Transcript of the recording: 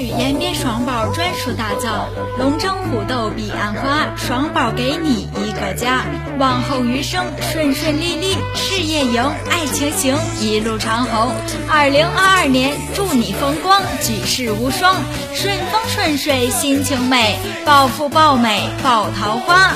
延边爽宝专属打造，龙争虎斗，彼岸花，爽宝给你一个家，往后余生顺顺利利，事业赢，爱情行，一路长虹。二零二二年，祝你风光举世无双，顺风顺水，心情美，暴富暴美，爆桃花。